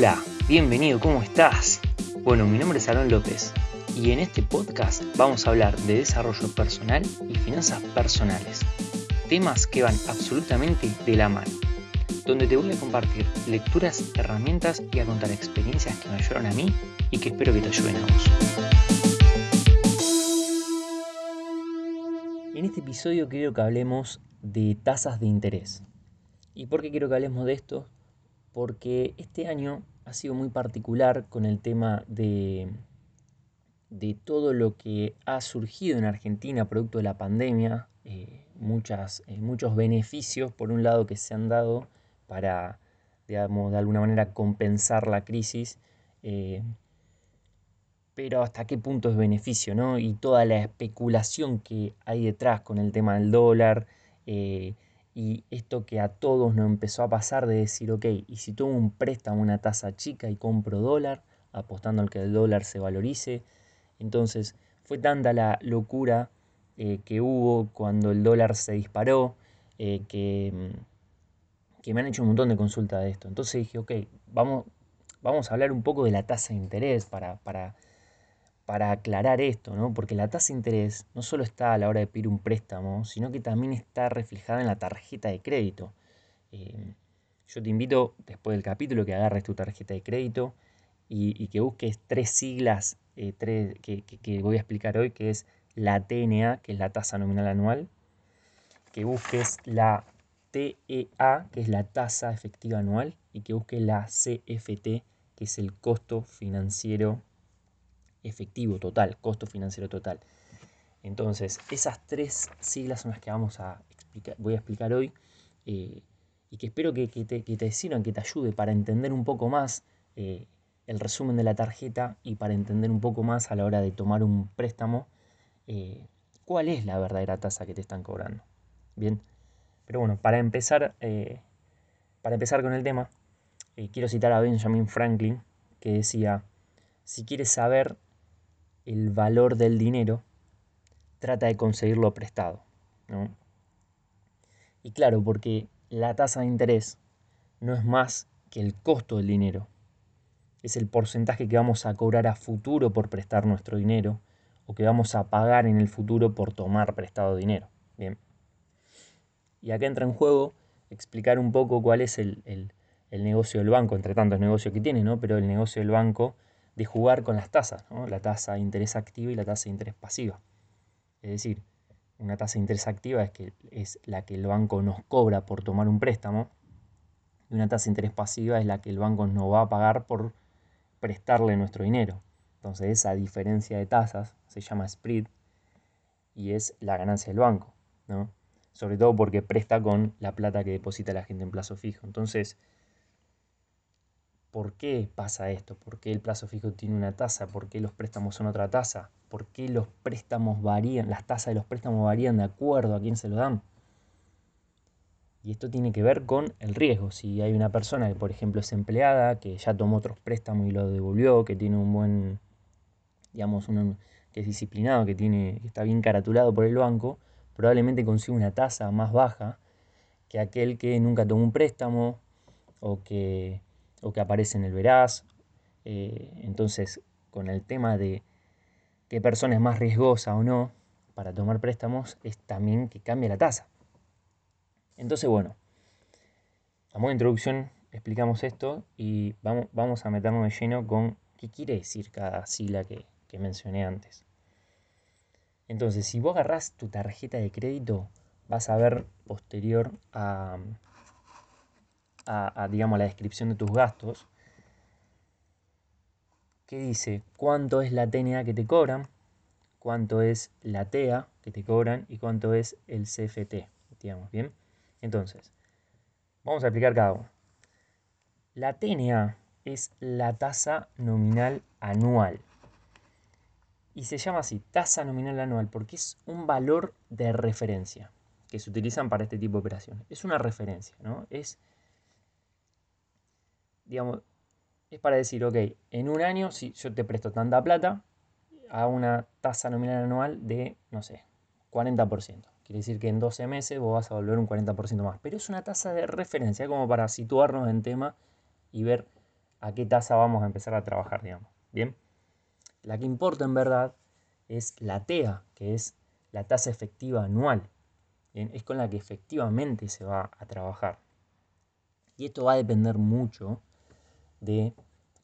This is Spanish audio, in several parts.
Hola, bienvenido, ¿cómo estás? Bueno, mi nombre es Aaron López y en este podcast vamos a hablar de desarrollo personal y finanzas personales, temas que van absolutamente de la mano, donde te voy a compartir lecturas, herramientas y a contar experiencias que me ayudaron a mí y que espero que te ayuden a vos. En este episodio quiero que hablemos de tasas de interés. ¿Y por qué quiero que hablemos de esto? Porque este año ha sido muy particular con el tema de, de todo lo que ha surgido en Argentina producto de la pandemia, eh, muchas, eh, muchos beneficios por un lado que se han dado para, digamos, de alguna manera compensar la crisis, eh, pero hasta qué punto es beneficio, ¿no? Y toda la especulación que hay detrás con el tema del dólar, y esto que a todos nos empezó a pasar de decir, ok, y si tomo un préstamo una tasa chica y compro dólar, apostando al que el dólar se valorice. Entonces fue tanta la locura eh, que hubo cuando el dólar se disparó, eh, que, mm, que, me han hecho un montón de consultas de esto. Entonces dije, ok, vamos, vamos a hablar un poco de la tasa de interés para, para para aclarar esto, ¿no? porque la tasa de interés no solo está a la hora de pedir un préstamo, sino que también está reflejada en la tarjeta de crédito. Eh, yo te invito, después del capítulo, que agarres tu tarjeta de crédito y, que busques tres siglas eh, que, voy a explicar hoy, que es la TNA, que es la tasa nominal anual, que busques la TEA, que es la tasa efectiva anual, y que busques la CFT, que es el costo financiero efectivo total, costo financiero total. Entonces, esas tres siglas son las que vamos a explicar, voy a explicar hoy eh, y que espero que, te, que, te, sirvan, que te ayude para entender un poco más eh, el resumen de la tarjeta y para entender un poco más a la hora de tomar un préstamo eh, cuál es la verdadera tasa que te están cobrando. Bien, pero bueno, para empezar, para empezar con el tema, quiero citar a Benjamin Franklin que decía, si quieres saber el valor del dinero, trata de conseguirlo prestado. Y claro, porque la tasa de interés no es más que el costo del dinero. Es el porcentaje que vamos a cobrar a futuro por prestar nuestro dinero o que vamos a pagar en el futuro por tomar prestado dinero. Bien. Y acá entra en juego explicar un poco cuál es el, el negocio del banco, entre tantos negocios que tiene, ¿no? Pero el negocio del banco de jugar con las tasas, la tasa de interés activa y la tasa de interés pasiva. Es decir, una tasa de interés activa es, que, es la que el banco nos cobra por tomar un préstamo y una tasa de interés pasiva es la que el banco nos va a pagar por prestarle nuestro dinero. Entonces esa diferencia de tasas se llama spread y es la ganancia del banco, ¿no? Sobre todo porque presta con la plata que deposita la gente en plazo fijo. Entonces, ¿Por qué pasa esto? ¿Por qué el plazo fijo tiene una tasa? ¿Por qué los préstamos son otra tasa? ¿Por qué los préstamos varían, las tasas de los préstamos varían de acuerdo a quién se lo dan? Y esto tiene que ver con el riesgo. Si hay una persona que, por ejemplo, es empleada, que ya tomó otros préstamos y lo devolvió, que tiene un buen, digamos, que es disciplinado, que, tiene, que está bien caratulado por el banco, probablemente consiga una tasa más baja que aquel que nunca tomó un préstamo o que o que aparece en el veraz. Eh, entonces, con el tema de qué persona es más riesgosa o no para tomar préstamos, es también que cambia la tasa. Entonces, bueno, a modo de introducción explicamos esto y vamos, vamos a meternos de lleno con qué quiere decir cada sigla que, mencioné antes. Entonces, si vos agarrás tu tarjeta de crédito, vas a ver posterior a, a, digamos, la descripción de tus gastos, que dice cuánto es la TNA que te cobran, cuánto es la TEA que te cobran y cuánto es el CFT, digamos, ¿bien? Entonces, vamos a explicar cada uno. La TNA es la tasa nominal anual. Y se llama así, tasa nominal anual, porque es un valor de referencia que se utilizan para este tipo de operaciones. Es una referencia, ¿no? Es digamos, es para decir, ok, en un año, si yo te presto tanta plata, a una tasa nominal anual de, no sé, 40%. Quiere decir que en 12 meses vos vas a volver un 40% más. Pero es una tasa de referencia, como para situarnos en tema y ver a qué tasa vamos a empezar a trabajar, digamos. Bien. La que importa en verdad es la TEA, que es la tasa efectiva anual. Es con la que efectivamente se va a trabajar. Y esto va a depender mucho de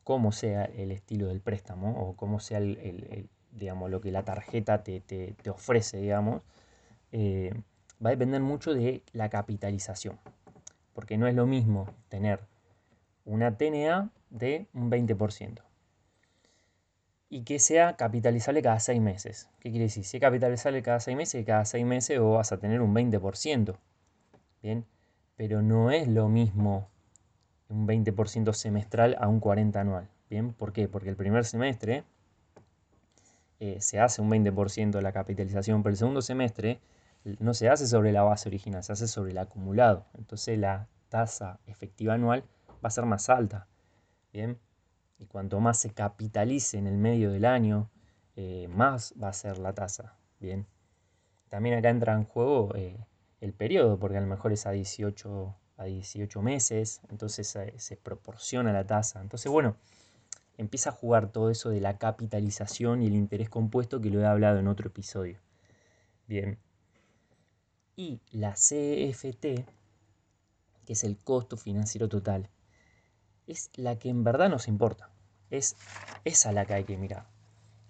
cómo sea el estilo del préstamo o cómo sea el, digamos, lo que la tarjeta te, ofrece, digamos. Eh, va a depender mucho de la capitalización. Porque no es lo mismo tener una TNA de un 20% y que sea capitalizable cada seis meses. ¿Qué quiere decir? Si es capitalizable cada seis meses, cada seis meses vos vas a tener un 20%. Bien, pero no es lo mismo un 20% semestral a un 40% anual. Bien, ¿por qué? Porque el primer semestre eh, se hace un 20% de la capitalización, pero el segundo semestre no se hace sobre la base original, se hace sobre el acumulado. Entonces la tasa efectiva anual va a ser más alta. Bien, y cuanto más se capitalice en el medio del año, eh, más va a ser la tasa. Bien. También acá entra en juego eh, el periodo, porque a lo mejor es a 18, a 18 meses, entonces se proporciona la tasa. Entonces, bueno, empieza a jugar todo eso de la capitalización y el interés compuesto que lo he hablado en otro episodio. Bien. Y la CFT, que es el costo financiero total es la que en verdad nos importa. Es esa la que hay que mirar.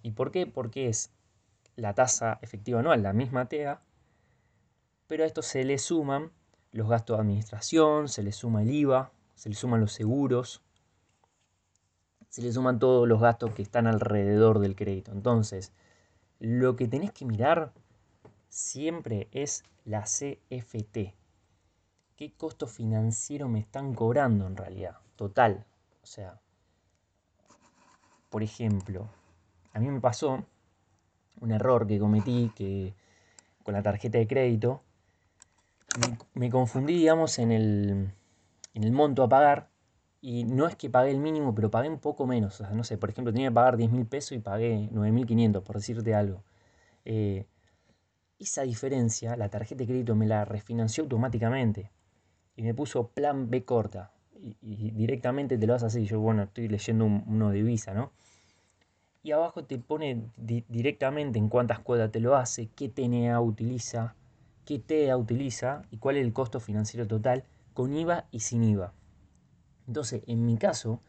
¿Y por qué? Porque es la tasa efectiva anual, la misma TEA, pero a esto se le suman los gastos de administración, se le suma el IVA, se le suman los seguros, se le suman todos los gastos que están alrededor del crédito. Entonces, lo que tenés que mirar siempre es la CFT. ¿Qué costo financiero me están cobrando en realidad? total. O sea, por ejemplo, a mí me pasó un error que cometí que con la tarjeta de crédito me, confundí, digamos, en el, en el monto a pagar y no es que pagué el mínimo, pero pagué un poco menos. O sea, no sé, por ejemplo, tenía que pagar 10 mil pesos y pagué 9.500, por decirte algo. Eh, esa diferencia, la tarjeta de crédito me la refinanció automáticamente y me puso plan B corta y, directamente te lo vas a hacer. Yo, bueno, estoy leyendo uno de Visa, ¿no? Y abajo te pone directamente en cuántas cuotas te lo hace, qué TNA utiliza, qué TEA utiliza y cuál es el costo financiero total con IVA y sin IVA. Entonces, en mi caso,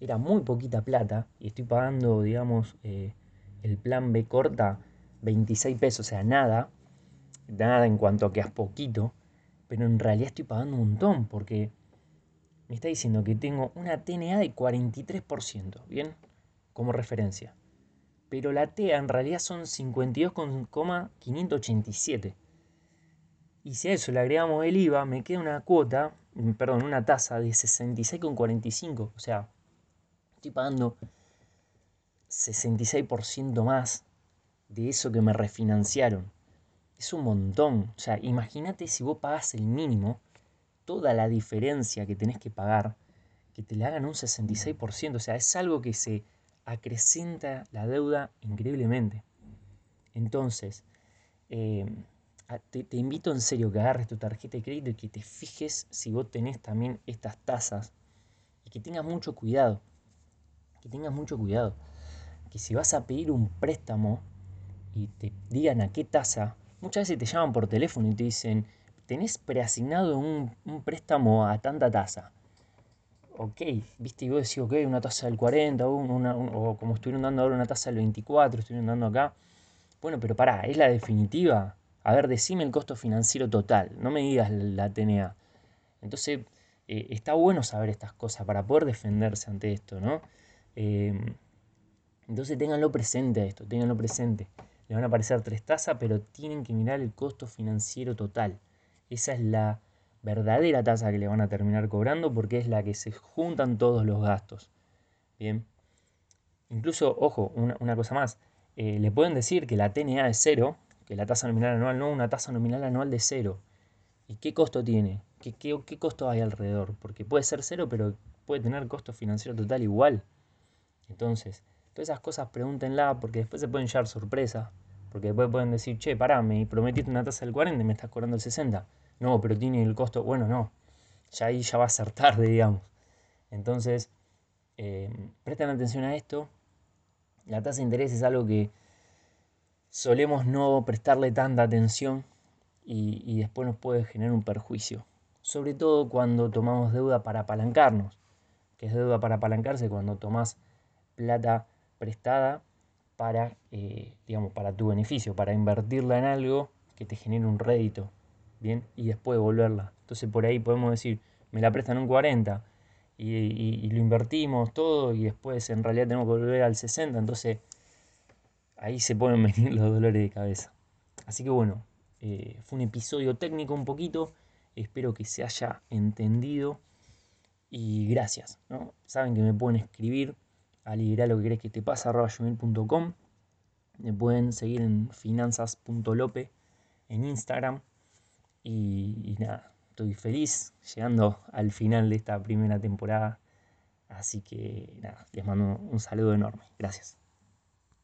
era muy poquita plata y estoy pagando, digamos, eh, el plan B corta 26 pesos, o sea, nada, nada en cuanto a que es poquito, pero en realidad estoy pagando un montón porque me está diciendo que tengo una TNA de 43%, ¿bien? Como referencia. Pero la TEA en realidad son 52,587. Y si a eso le agregamos el IVA, me queda una cuota, mm, perdón, una tasa de 66,45. O sea, estoy pagando 66% más de eso que me refinanciaron. Es un montón. O sea, imagínate si vos pagas el mínimo toda la diferencia que tenés que pagar, que te le hagan un 66%. O sea, es algo que se acrecenta la deuda increíblemente. Entonces, eh, te, invito en serio que agarres tu tarjeta de crédito y que te fijes si vos tenés también estas tasas y que tengas mucho cuidado. Que tengas mucho cuidado. Que si vas a pedir un préstamo y te digan a qué tasa, muchas veces te llaman por teléfono y te dicen, tenés preasignado un, préstamo a tanta tasa. Ok, viste, y vos decís, ok, una tasa del 40, o como estuvieron dando ahora una tasa del 24, estuvieron dando acá. Bueno, pero pará, ¿es la definitiva? A ver, decime el costo financiero total, no me digas la TNA. Entonces, eh, está bueno saber estas cosas para poder defenderse ante esto, ¿no? Em, entonces, ténganlo presente esto, ténganlo presente. Le van a aparecer tres tasas, pero tienen que mirar el costo financiero total. Esa es la verdadera tasa que le van a terminar cobrando porque es la que se juntan todos los gastos. Bien. Incluso, ojo, una, cosa más. Eh, le pueden decir que la TNA es cero, que la tasa nominal anual no, una tasa nominal anual de cero. ¿Y qué costo tiene? ¿Qué, qué, costo hay alrededor? Porque puede ser cero, pero puede tener costo financiero total igual. Entonces, todas esas cosas pregúntenla porque después se pueden llevar sorpresa. Porque después pueden decir, che, pará, me prometiste una tasa del 40 y me estás cobrando el 60. No, pero tiene el costo, bueno, no. Ya ahí ya va a ser tarde, digamos. Entonces, eh, presten atención a esto. La tasa de interés es algo que solemos no prestarle tanta atención y, después nos puede generar un perjuicio. Sobre todo cuando tomamos deuda para apalancarnos, que es deuda para apalancarse cuando tomas plata prestada para, eh, digamos, para tu beneficio, para invertirla en algo que te genere un rédito, ¿bien? Y después devolverla. Entonces por ahí podemos decir, me la prestan un 40 y, lo invertimos todo y después en realidad tenemos que volver al 60, entonces ahí se pueden venir los dolores de cabeza. Así que bueno, eh, fue un episodio técnico un poquito, espero que se haya entendido y gracias. ¿no? Saben que me pueden escribir a lo que crees que te pasa me pueden seguir en finanzas.lope en Instagram y nada, estoy feliz llegando al final de esta primera temporada. Así que nada, les mando un saludo enorme. Gracias.